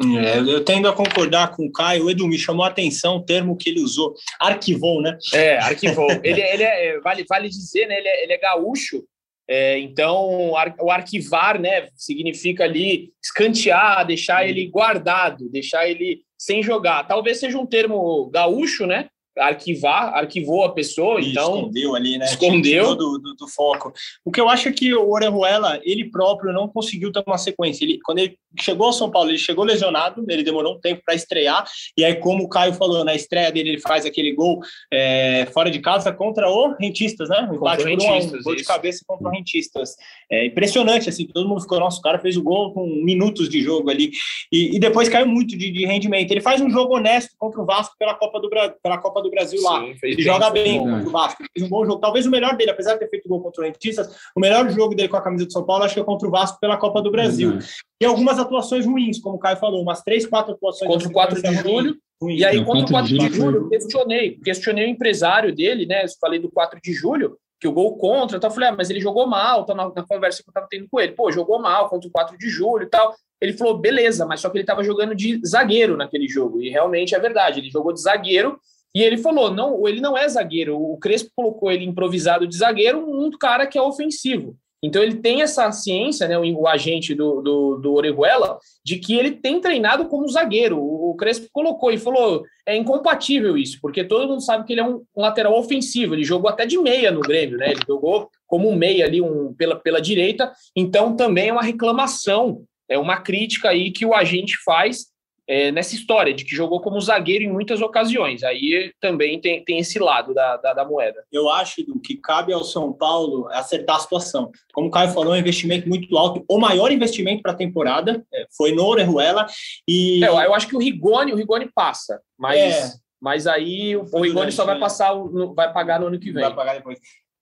É, eu tendo a concordar com o Caio. O Edu me chamou a atenção o termo que ele usou, arquivou, né?
É, arquivou. ele, ele é, vale, vale dizer, né? Ele é, ele é gaúcho, é, então o arquivar, né? Significa ali escantear, deixar ele guardado, deixar ele sem jogar. Talvez seja um termo gaúcho, né? Arquivar, arquivou a pessoa, e então...
Escondeu ali, né?
Escondeu.
Do, do, do, foco. O que eu acho é que o Orejuela, ele próprio não conseguiu ter uma sequência. Ele, quando ele chegou ao São Paulo, ele chegou lesionado, ele demorou um tempo para estrear, e aí, como o Caio falou, na estreia dele, ele faz aquele gol é, fora de casa contra o Rentistas, né? Um empate por um, um gol de cabeça contra o Rentistas. É impressionante, assim, todo mundo ficou, nosso cara fez o gol com minutos de jogo ali, e, e depois caiu muito de, de rendimento. Ele faz um jogo honesto contra o Vasco pela Copa do, pela Copa do do Brasil lá. Sim, ele joga bem contra o Vasco. Fez um bom jogo. Talvez o melhor dele, apesar de ter feito gol contra o Rentistas, o melhor jogo dele com a camisa do São Paulo acho que é contra o Vasco pela Copa do Brasil. E algumas atuações ruins, como o Caio falou, umas três, quatro atuações.
Contra o 4 de julho. Ruim. E aí, contra o 4 de julho, eu questionei. Questionei o empresário dele, né? Eu falei do 4 de julho que o gol contra, então eu falei, ah, mas ele jogou mal, tá na, na, conversa que eu tava tendo com ele, pô, jogou mal contra o 4 de julho e tal. Ele falou, beleza, mas só que ele tava jogando de zagueiro naquele jogo, e realmente é verdade, ele jogou de zagueiro e ele falou: não, ele não é zagueiro. O Crespo colocou ele improvisado de zagueiro, um cara que é ofensivo. Então ele tem essa ciência, né, o, o agente do, do, do Orejuela, de que ele tem treinado como zagueiro. O, o, Crespo colocou e falou: é incompatível isso, porque todo mundo sabe que ele é um, um, lateral ofensivo. Ele jogou até de meia no Grêmio, né? Ele jogou como um meia ali, um, pela, pela direita. Então também é uma reclamação, é uma crítica aí que o agente faz é, nessa história de que jogou como zagueiro em muitas ocasiões. Aí também tem, tem esse lado da, da, da moeda.
Eu acho que cabe ao São Paulo acertar a situação. Como o Caio falou, é um investimento muito alto. O maior investimento para a temporada é, foi no Orejuela. E...
É, eu acho que o Rigoni, o Rigoni passa, mas, é. mas aí o, o Rigoni só vai passar, vai pagar no ano que vem.
Vai pagar depois.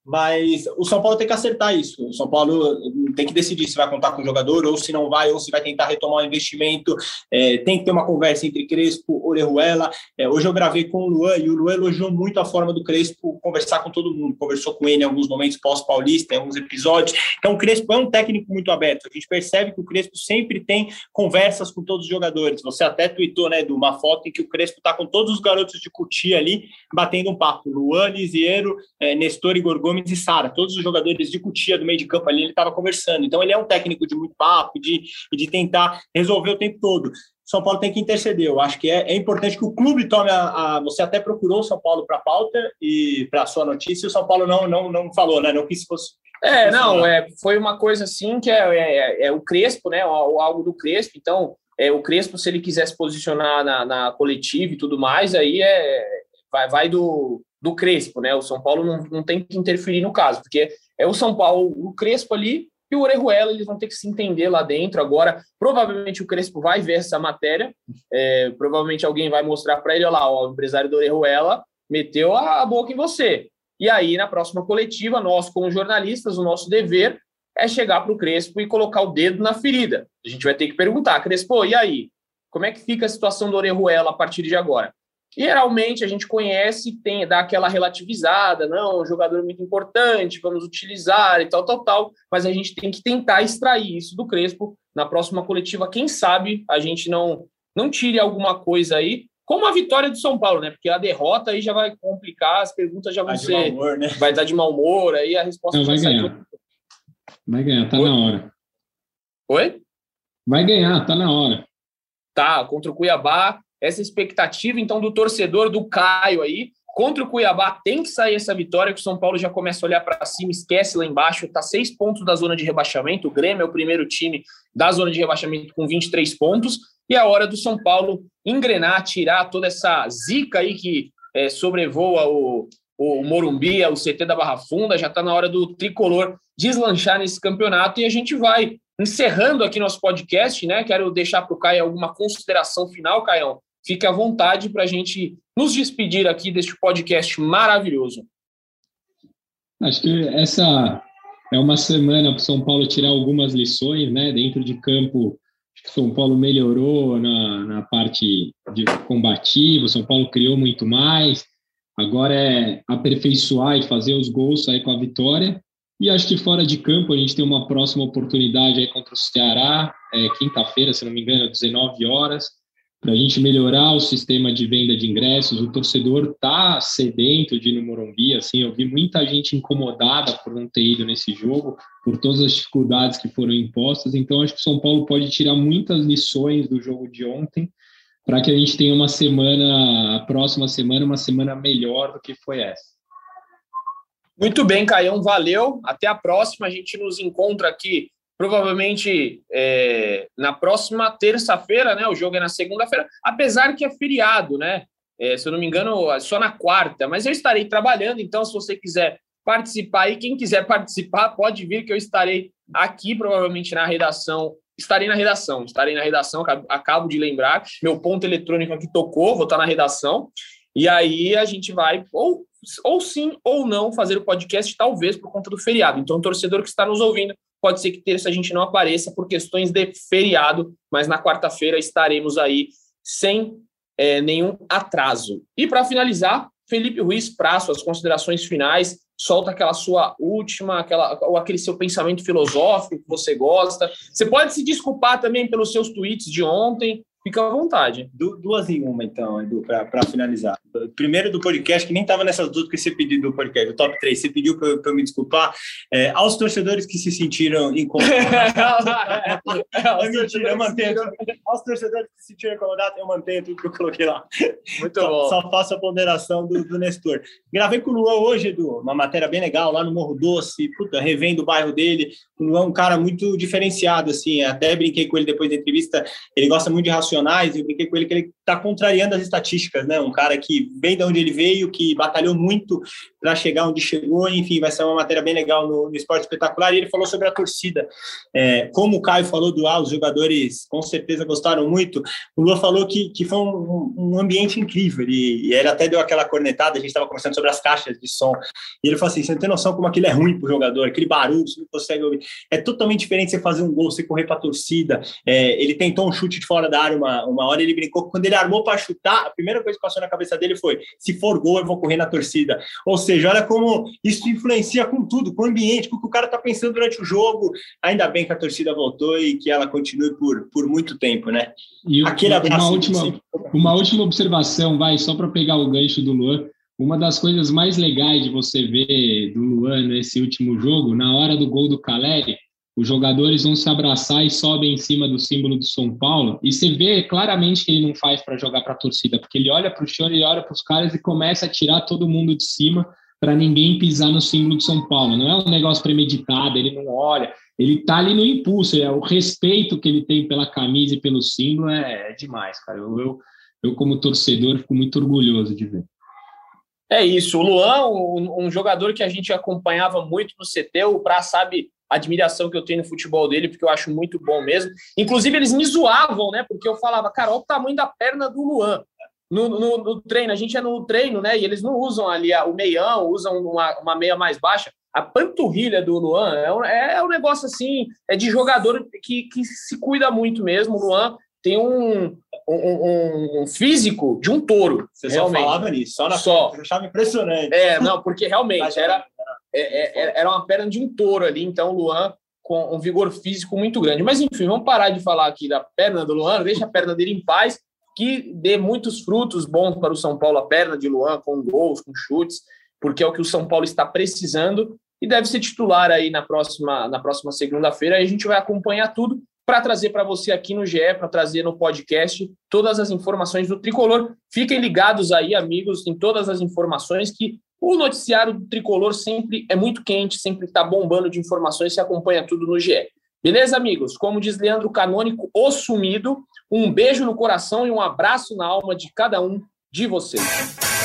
Mas o São Paulo tem que acertar isso. O São Paulo tem que decidir se vai contar com o jogador ou se não vai, ou se vai tentar retomar o investimento. É, tem que ter uma conversa entre Crespo, Orejuela. É, hoje eu gravei com o Luan e o Luan elogiou muito a forma do Crespo conversar com todo mundo. Conversou com ele em alguns momentos pós-paulista, em alguns episódios. Então o Crespo é um técnico muito aberto. A gente percebe que o Crespo sempre tem conversas com todos os jogadores. Você até tweetou, né, de uma foto em que o Crespo está com todos os garotos de Cutia ali, batendo um papo. Luan, Lisiero, é, Nestor e Gorgomes Gomes e Sara, todos os jogadores de cutia do meio de campo ali, ele estava conversando. Então, ele é um técnico de muito papo, de, de tentar resolver o tempo todo. São Paulo tem que interceder. Eu acho que é, é importante que o clube tome a, a Você até procurou o São Paulo para a pauta e para a sua notícia, e o São Paulo não, não, não falou, né? Não quis fosse.
É, não, é, foi uma coisa assim que é, é, é o Crespo, né? O, algo do Crespo. Então, é, o Crespo, se ele quiser se posicionar na, na coletiva e tudo mais, aí é, vai, vai do, do Crespo, né? O São Paulo não, não tem que interferir no caso, porque é o São Paulo, o Crespo ali e o Orejuela, eles vão ter que se entender lá dentro. Agora, provavelmente o Crespo vai ver essa matéria, é, provavelmente alguém vai mostrar para ele, olha lá, ó, o empresário do Orejuela meteu a boca em você. E aí, na próxima coletiva, nós, como jornalistas, o nosso dever é chegar para o Crespo e colocar o dedo na ferida. A gente vai ter que perguntar, Crespo, e aí? Como é que fica a situação do Orejuela a partir de agora? Geralmente a gente conhece, tem dá aquela relativizada, não, um jogador muito importante, vamos utilizar e tal, tal, tal, mas a gente tem que tentar extrair isso do Crespo na próxima coletiva. Quem sabe a gente não não tire alguma coisa aí, como a vitória do São Paulo, né? Porque a derrota aí já vai complicar, as perguntas já vão vai ser, humor, né? vai dar de mau humor, aí a resposta
não, vai ganhar. Vai ganhar, tá Oi? na hora.
Oi?
Vai ganhar, tá na hora.
Tá, contra o Cuiabá, essa expectativa, então, do torcedor do Caio aí. Contra o Cuiabá tem que sair essa vitória, que o São Paulo já começa a olhar para cima, esquece lá embaixo, está seis pontos da zona de rebaixamento. O Grêmio é o primeiro time da zona de rebaixamento com 23 pontos. E é a hora do São Paulo engrenar, tirar toda essa zica aí que é, sobrevoa o, o Morumbi, o CT da Barra Funda. Já está na hora do tricolor deslanchar nesse campeonato e a gente vai encerrando aqui nosso podcast, né? Quero deixar para o Caio alguma consideração final, Caio Fique à vontade para a gente nos despedir aqui deste podcast maravilhoso.
Acho que essa é uma semana para o São Paulo tirar algumas lições, né? Dentro de campo, acho que o São Paulo melhorou na, na parte de combativo, o São Paulo criou muito mais. Agora é aperfeiçoar e fazer os gols, sair com a vitória. E acho que fora de campo a gente tem uma próxima oportunidade aí contra o Ceará, é, quinta-feira, se não me engano, 19 horas, para a gente melhorar o sistema de venda de ingressos. O torcedor está sedento de ir no Morumbi, assim, eu vi muita gente incomodada por não ter ido nesse jogo, por todas as dificuldades que foram impostas. Então acho que o São Paulo pode tirar muitas lições do jogo de ontem para que a gente tenha uma semana, a próxima semana, uma semana melhor do que foi essa.
Muito bem, Caião, valeu. Até a próxima. A gente nos encontra aqui provavelmente é, na próxima terça-feira, né? O jogo é na segunda-feira, apesar que é feriado, né? É, se eu não me engano, só na quarta, mas eu estarei trabalhando, então se você quiser participar e quem quiser participar, pode vir que eu estarei aqui, provavelmente na redação estarei na redação, estarei na redação, acabo de lembrar, meu ponto eletrônico aqui tocou, vou estar na redação, e aí a gente vai, ou, ou sim ou não, fazer o podcast, talvez por conta do feriado. Então, torcedor que está nos ouvindo, pode ser que terça a gente não apareça por questões de feriado, mas na quarta-feira estaremos aí sem é, nenhum atraso. E para finalizar, Felipe Ruiz Prazo, as considerações finais, solta aquela sua última, aquela, ou aquele seu pensamento filosófico que você gosta. Você pode se desculpar também pelos seus tweets de ontem, Fica à vontade.
Du duas em uma, então, Edu, para finalizar. Primeiro do podcast, que nem estava nessas duas que você pediu do podcast, do top 3, você pediu para eu me desculpar. É, aos torcedores que se sentiram incomodados. é, mentira, eu mantenho. Aos torcedores que se sentiram incomodados, eu mantenho tudo que eu coloquei lá.
Muito só, bom.
Só faço a ponderação do, do Nestor. Gravei com o Luan hoje, Edu, uma matéria bem legal lá no Morro Doce, puta, revendo o bairro dele. O Luan é um cara muito diferenciado, assim. Até brinquei com ele depois da entrevista. Ele gosta muito de racional nacionais, eu brinquei com ele que ele está contrariando as estatísticas, né? Um cara que vem de onde ele veio, que batalhou muito para chegar onde chegou, enfim, vai ser uma matéria bem legal no, no Esporte Espetacular. E ele falou sobre a torcida. É, como o Caio falou do ah, os jogadores com certeza gostaram muito, o Lua falou que, que foi um, um ambiente incrível. E, e ele até deu aquela cornetada, a gente estava conversando sobre as caixas de som. E ele falou assim: você não tem noção como aquilo é ruim para o jogador, aquele barulho, você não consegue ouvir. É totalmente diferente você fazer um gol, você correr para a torcida. É, ele tentou um chute de fora da área uma, uma hora, ele brincou que quando ele armou para chutar, a primeira coisa que passou na cabeça dele foi: se for gol, eu vou correr na torcida. Ou seja, olha como isso influencia com tudo, com o ambiente, com o que o cara está pensando durante o jogo. Ainda bem que a torcida voltou e que ela continue por, por muito tempo, né?
E Aquele abraço. Uma última, uma última observação, vai, só para pegar o gancho do Luan. Uma das coisas mais legais de você ver do Luan nesse último jogo, na hora do gol do Caleri, os jogadores vão se abraçar e sobem em cima do símbolo do São Paulo, e você vê claramente que ele não faz para jogar para a torcida, porque ele olha para o chão, ele olha para os caras e começa a tirar todo mundo de cima para ninguém pisar no símbolo de São Paulo. Não é um negócio premeditado, ele não olha, ele tá ali no impulso, é o respeito que ele tem pela camisa e pelo símbolo é, é demais, cara. Eu, eu, eu, como torcedor, fico muito orgulhoso de ver.
É isso. O Luan, um, um jogador que a gente acompanhava muito no CT, o Pra sabe a admiração que eu tenho no futebol dele, porque eu acho muito bom mesmo. Inclusive, eles me zoavam, né? Porque eu falava, cara, olha o tamanho da perna do Luan. No, no, no, treino, a gente é no treino, né? E eles não usam ali o meião, usam uma, uma meia mais baixa. A panturrilha do Luan é um, é um negócio assim, é de jogador que, que se cuida muito mesmo. O Luan tem um, um, um, físico de um touro.
Você realmente. só falava nisso, só na
só.
Eu achava impressionante.
É, não, porque realmente era, é, é, é, era uma perna de um touro ali, então o Luan com um vigor físico muito grande. Mas enfim, vamos parar de falar aqui da perna do Luan, deixa a perna dele em paz, que dê muitos frutos bons para o São Paulo, a perna de Luan, com gols, com chutes, porque é o que o São Paulo está precisando e deve ser titular aí na próxima, na próxima segunda-feira. A gente vai acompanhar tudo para trazer para você aqui no GE, para trazer no podcast todas as informações do tricolor. Fiquem ligados aí, amigos, em todas as informações que o noticiário do tricolor sempre é muito quente, sempre está bombando de informações, se acompanha tudo no GE. Beleza, amigos? Como diz Leandro Canônico, o sumido, um beijo no coração e um abraço na alma de cada um de vocês.